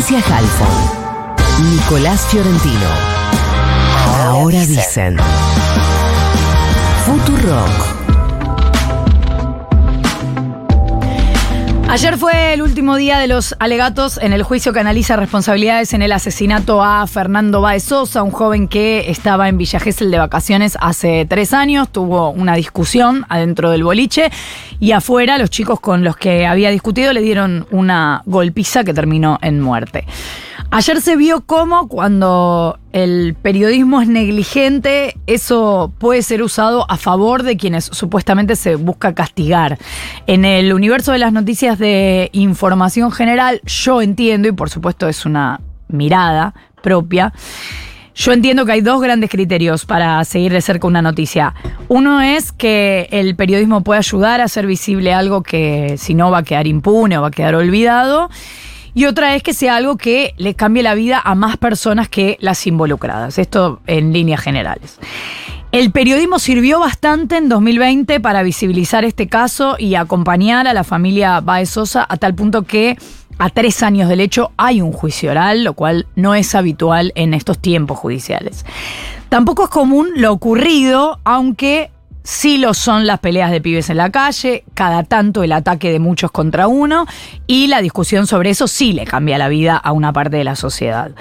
Florencia Halfon, Nicolás Fiorentino. Ahora dicen. Futurock. Ayer fue el último día de los alegatos en el juicio que analiza responsabilidades en el asesinato a Fernando Baez Sosa, un joven que estaba en Villa Gesell de vacaciones hace tres años. Tuvo una discusión adentro del boliche y afuera los chicos con los que había discutido le dieron una golpiza que terminó en muerte. Ayer se vio cómo cuando el periodismo es negligente, eso puede ser usado a favor de quienes supuestamente se busca castigar. En el universo de las noticias de información general, yo entiendo, y por supuesto es una mirada propia, yo entiendo que hay dos grandes criterios para seguir de cerca una noticia. Uno es que el periodismo puede ayudar a hacer visible algo que si no va a quedar impune o va a quedar olvidado y otra es que sea algo que le cambie la vida a más personas que las involucradas. Esto en líneas generales. El periodismo sirvió bastante en 2020 para visibilizar este caso y acompañar a la familia Baez Sosa a tal punto que a tres años del hecho hay un juicio oral, lo cual no es habitual en estos tiempos judiciales. Tampoco es común lo ocurrido, aunque Sí lo son las peleas de pibes en la calle, cada tanto el ataque de muchos contra uno y la discusión sobre eso sí le cambia la vida a una parte de la sociedad.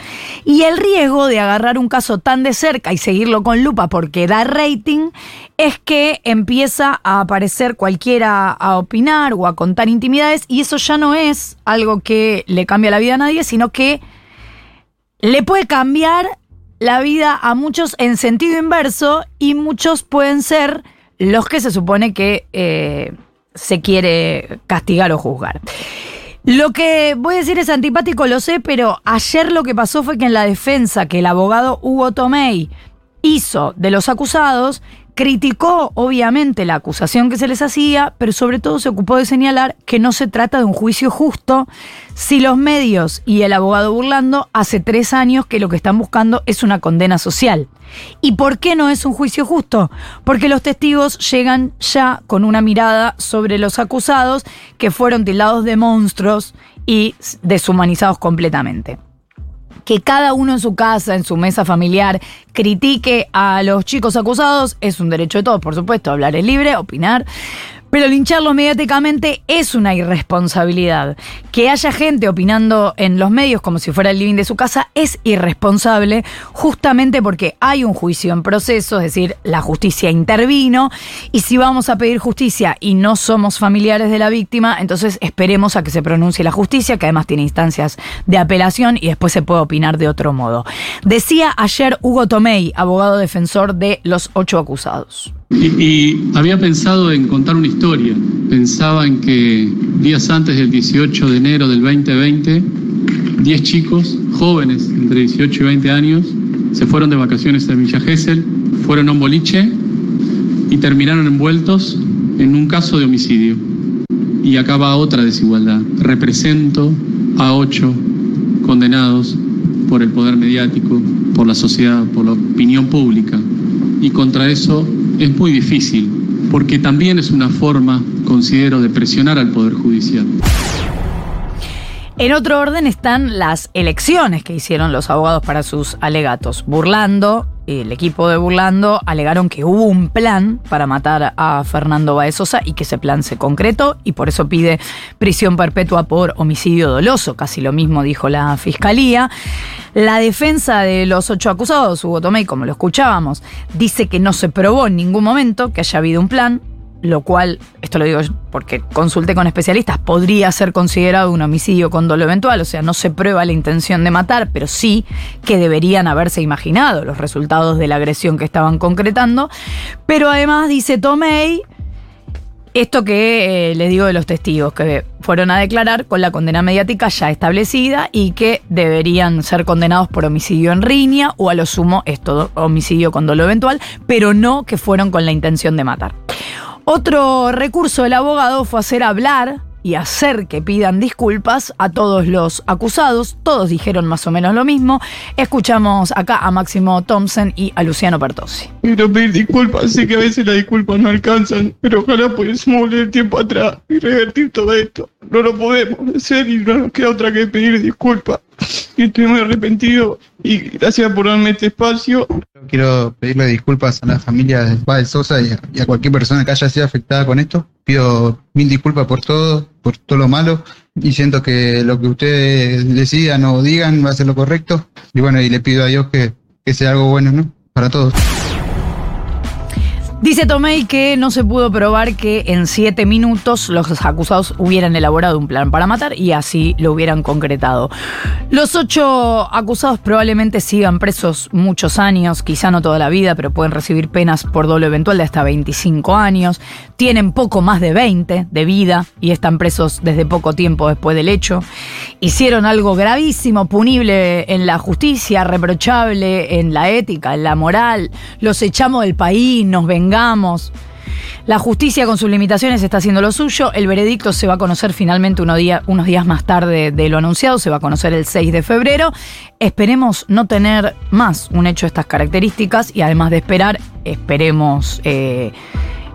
Y el riesgo de agarrar un caso tan de cerca y seguirlo con lupa porque da rating es que empieza a aparecer cualquiera a opinar o a contar intimidades y eso ya no es algo que le cambia la vida a nadie, sino que le puede cambiar la vida a muchos en sentido inverso y muchos pueden ser los que se supone que eh, se quiere castigar o juzgar. Lo que voy a decir es antipático, lo sé, pero ayer lo que pasó fue que en la defensa que el abogado Hugo Tomei hizo de los acusados, criticó obviamente la acusación que se les hacía, pero sobre todo se ocupó de señalar que no se trata de un juicio justo si los medios y el abogado burlando hace tres años que lo que están buscando es una condena social. ¿Y por qué no es un juicio justo? Porque los testigos llegan ya con una mirada sobre los acusados que fueron tildados de monstruos y deshumanizados completamente que cada uno en su casa, en su mesa familiar, critique a los chicos acusados, es un derecho de todos, por supuesto, hablar es libre, opinar. Pero lincharlo mediáticamente es una irresponsabilidad. Que haya gente opinando en los medios como si fuera el living de su casa es irresponsable justamente porque hay un juicio en proceso, es decir, la justicia intervino y si vamos a pedir justicia y no somos familiares de la víctima, entonces esperemos a que se pronuncie la justicia, que además tiene instancias de apelación y después se puede opinar de otro modo. Decía ayer Hugo Tomei, abogado defensor de los ocho acusados. Y, había pensado en contar una historia. Pensaba en que días antes del 18 de enero del 2020, 10 chicos jóvenes entre 18 y 20 años se fueron de vacaciones a Villa Gesell, fueron a un boliche y terminaron envueltos en un caso de homicidio. Y acaba otra desigualdad. Represento a ocho condenados por el poder mediático, por la sociedad, por la opinión pública. Y contra eso es muy difícil, porque también es una forma, considero, de presionar al Poder Judicial. En otro orden están las elecciones que hicieron los abogados para sus alegatos, burlando el equipo de Burlando alegaron que hubo un plan para matar a Fernando Baezosa y que ese plan se concretó y por eso pide prisión perpetua por homicidio doloso. Casi lo mismo dijo la fiscalía. La defensa de los ocho acusados, Hugo Tomei, como lo escuchábamos, dice que no se probó en ningún momento que haya habido un plan, lo cual, esto lo digo porque consulté con especialistas, podría ser considerado un homicidio con dolo eventual, o sea, no se prueba la intención de matar, pero sí que deberían haberse imaginado los resultados de la agresión que estaban concretando. Pero además dice Tomei, esto que eh, les digo de los testigos, que fueron a declarar con la condena mediática ya establecida y que deberían ser condenados por homicidio en riña o a lo sumo esto, homicidio con dolo eventual, pero no que fueron con la intención de matar. Otro recurso del abogado fue hacer hablar y hacer que pidan disculpas a todos los acusados. Todos dijeron más o menos lo mismo. Escuchamos acá a Máximo Thompson y a Luciano Pertossi. Quiero pedir disculpas, sé que a veces las disculpas no alcanzan, pero ojalá pudiésemos volver el tiempo atrás y revertir todo esto. No lo podemos hacer y no nos queda otra que pedir disculpas. Estoy muy arrepentido y gracias por darme este espacio. Quiero pedirle disculpas a la familia de Padre Sosa y a, y a cualquier persona que haya sido afectada con esto. Pido mil disculpas por todo, por todo lo malo y siento que lo que ustedes decidan o digan va a ser lo correcto. Y bueno, y le pido a Dios que, que sea algo bueno, ¿no? Para todos. Dice Tomei que no se pudo probar que en siete minutos los acusados hubieran elaborado un plan para matar y así lo hubieran concretado. Los ocho acusados probablemente sigan presos muchos años, quizá no toda la vida, pero pueden recibir penas por doble eventual de hasta 25 años. Tienen poco más de 20 de vida y están presos desde poco tiempo después del hecho. Hicieron algo gravísimo, punible en la justicia, reprochable en la ética, en la moral. Los echamos del país, nos vengamos La justicia con sus limitaciones está haciendo lo suyo. El veredicto se va a conocer finalmente unos, unos días más tarde de lo anunciado. Se va a conocer el 6 de febrero. Esperemos no tener más un hecho de estas características y además de esperar, esperemos... Eh,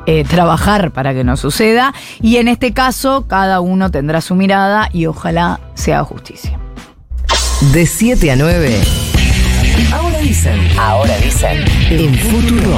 eh, trabajar para que no suceda y en este caso cada uno tendrá su mirada y ojalá sea justicia. De 7 a 9. Ahora dicen. Ahora dicen. En Futuro.